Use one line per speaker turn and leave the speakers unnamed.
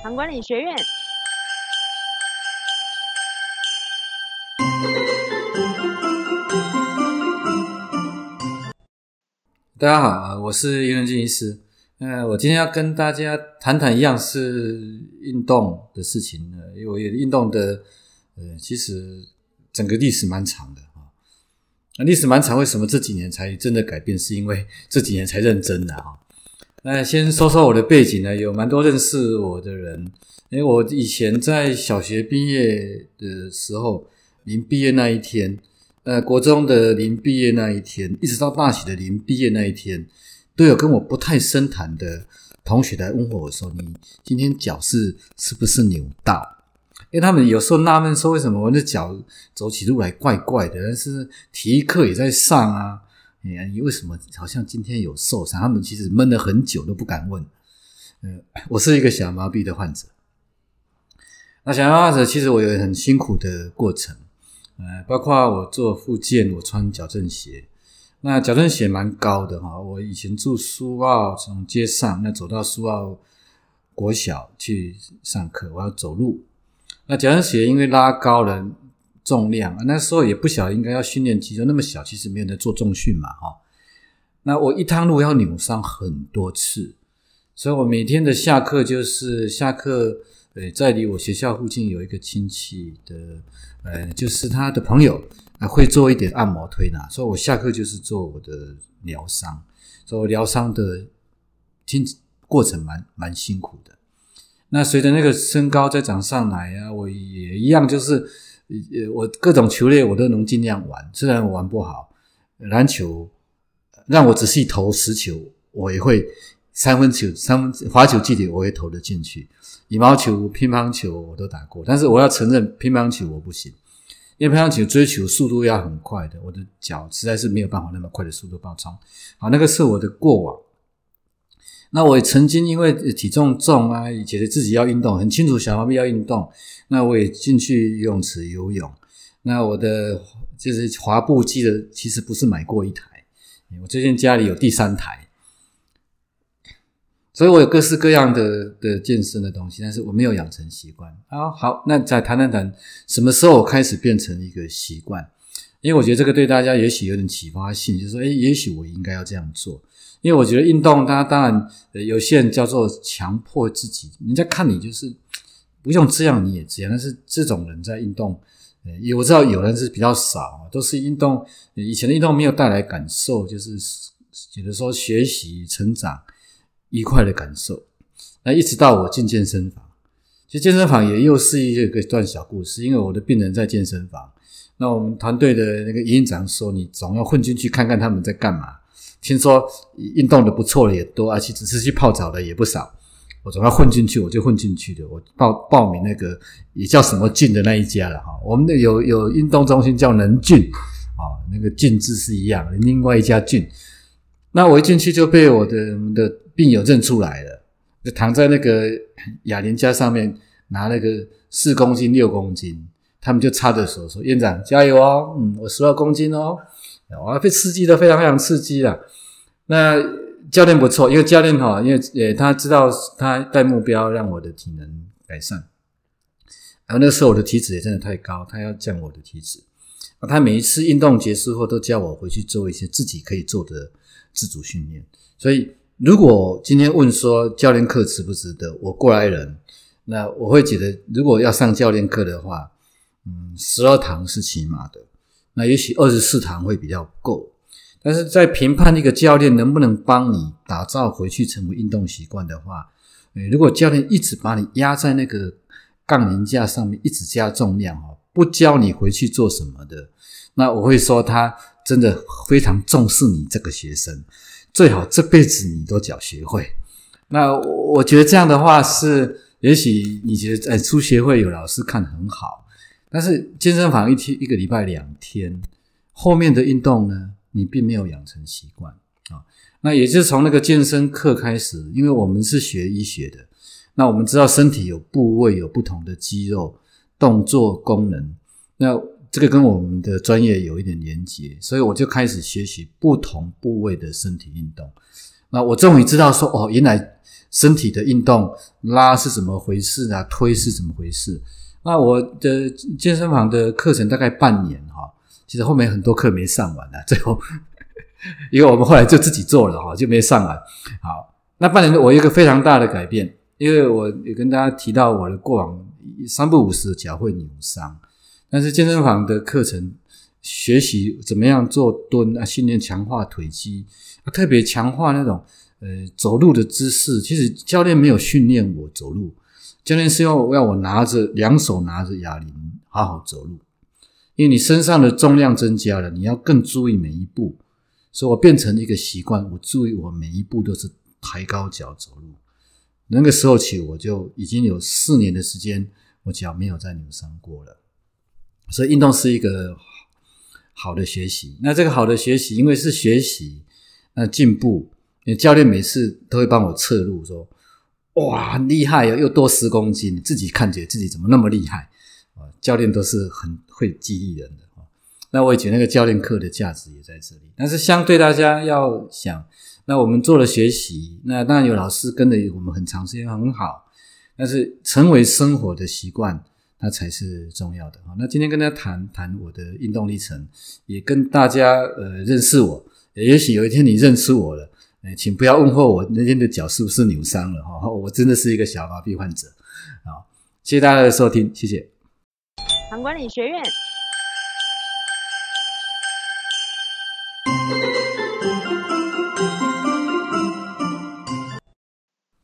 唐管理学院。
大家好，我是叶仁静医师。呃，我今天要跟大家谈谈一样是运动的事情呢，因为我运动的呃，其实整个历史蛮长的啊。那历史蛮长，为什么这几年才真的改变？是因为这几年才认真的啊。那先说说我的背景呢，有蛮多认识我的人，因为我以前在小学毕业的时候，临毕业那一天。呃，国中的临毕业那一天，一直到大学的临毕业那一天，都有跟我不太深谈的同学来问我说：“你今天脚是是不是扭到？”因为他们有时候纳闷说：“为什么我的脚走起路来怪怪的？”但是体育课也在上啊，你你为什么好像今天有受伤？他们其实闷了很久都不敢问。呃，我是一个小麻痹的患者，那小麻痹者其实我有很辛苦的过程。呃，包括我做复健，我穿矫正鞋，那矫正鞋蛮高的哈。我以前住苏澳，从街上那走到苏澳国小去上课，我要走路。那矫正鞋因为拉高了重量啊，那时候也不晓得应该要训练肌肉，那么小其实没有在做重训嘛哈。那我一趟路要扭伤很多次，所以我每天的下课就是下课。呃，在离我学校附近有一个亲戚的，呃，就是他的朋友啊，会做一点按摩推拿，所以我下课就是做我的疗伤，所以疗伤的听过程蛮蛮辛苦的。那随着那个身高在长上来啊，我也一样，就是呃，我各种球类我都能尽量玩，虽然我玩不好，篮球让我仔细投十球，我也会三分球、三分罚球距离我也投得进去。羽毛球、乒乓球我都打过，但是我要承认乒乓球我不行，因为乒乓球追求速度要很快的，我的脚实在是没有办法那么快的速度爆冲。好，那个是我的过往。那我也曾经因为体重重啊，觉得自己要运动，很清楚小毛病要运动，那我也进去游泳池游泳。那我的就是滑步机的，其实不是买过一台，我最近家里有第三台。所以我有各式各样的的健身的东西，但是我没有养成习惯啊。好，那再谈谈谈什么时候我开始变成一个习惯？因为我觉得这个对大家也许有点启发性，就是说，哎，也许我应该要这样做。因为我觉得运动，它当然有些人叫做强迫自己，人家看你就是不用这样你也这样，但是这种人在运动，呃，我知道有人是比较少，都是运动以前的运动没有带来感受，就是觉得说学习成长。愉快的感受，那一直到我进健身房，其实健身房也又是一个段小故事。因为我的病人在健身房，那我们团队的那个营长说：“你总要混进去看看他们在干嘛。”听说运动的不错的也多，而且只是去泡澡的也不少。我总要混进去，我就混进去的。我报报名那个也叫什么俊的那一家了哈。我们的有有运动中心叫能俊啊，那个俊字是一样，另外一家俊。那我一进去就被我的的病友认出来了，就躺在那个哑铃架上面拿那个四公斤六公斤，他们就插着手说：“院长加油哦，嗯，我十二公斤哦，我被刺激的非常非常刺激了。”那教练不错，因为教练哈，因为呃他知道他带目标让我的体能改善，然后那时候我的体脂也真的太高，他要降我的体脂，他每一次运动结束后都叫我回去做一些自己可以做的。自主训练，所以如果今天问说教练课值不值得，我过来人，那我会觉得，如果要上教练课的话，嗯，十二堂是起码的，那也许二十四堂会比较够。但是在评判一个教练能不能帮你打造回去成为运动习惯的话，呃如果教练一直把你压在那个杠铃架上面，一直加重量哦，不教你回去做什么的，那我会说他。真的非常重视你这个学生，最好这辈子你都教学会。那我觉得这样的话是，也许你觉得哎，出学会有老师看很好，但是健身房一天一个礼拜两天，后面的运动呢，你并没有养成习惯啊。那也就是从那个健身课开始，因为我们是学医学的，那我们知道身体有部位有不同的肌肉动作功能，那。这个跟我们的专业有一点连结，所以我就开始学习不同部位的身体运动。那我终于知道说，哦，原来身体的运动，拉是怎么回事啊？推是怎么回事？那我的健身房的课程大概半年哈，其实后面很多课没上完啊，最后因为我们后来就自己做了哈，就没上完。好，那半年我有一个非常大的改变，因为我也跟大家提到我的过往三不五时脚会扭伤，但是健身房的课程学习怎么样做蹲啊，训练强化腿肌，特别强化那种。呃，走路的姿势，其实教练没有训练我走路，教练是要要我拿着两手拿着哑铃好好走路，因为你身上的重量增加了，你要更注意每一步，所以我变成一个习惯，我注意我每一步都是抬高脚走路。那个时候起，我就已经有四年的时间，我脚没有再扭伤过了。所以运动是一个好的学习，那这个好的学习，因为是学习，那进步。教练每次都会帮我测路，说：“哇，厉害啊，又多十公斤。”自己看起来自己怎么那么厉害啊？教练都是很会激励人的啊。那我也觉得那个教练课的价值也在这里。但是相对大家要想，那我们做了学习，那当然有老师跟着我们很长时间很好，但是成为生活的习惯，那才是重要的啊。那今天跟大家谈谈我的运动历程，也跟大家呃认识我，也许有一天你认识我了。哎，请不要问候我那天的脚是不是扭伤了哈，我真的是一个小麻痹患者啊！谢谢大家的收听，谢谢。
唐管理学院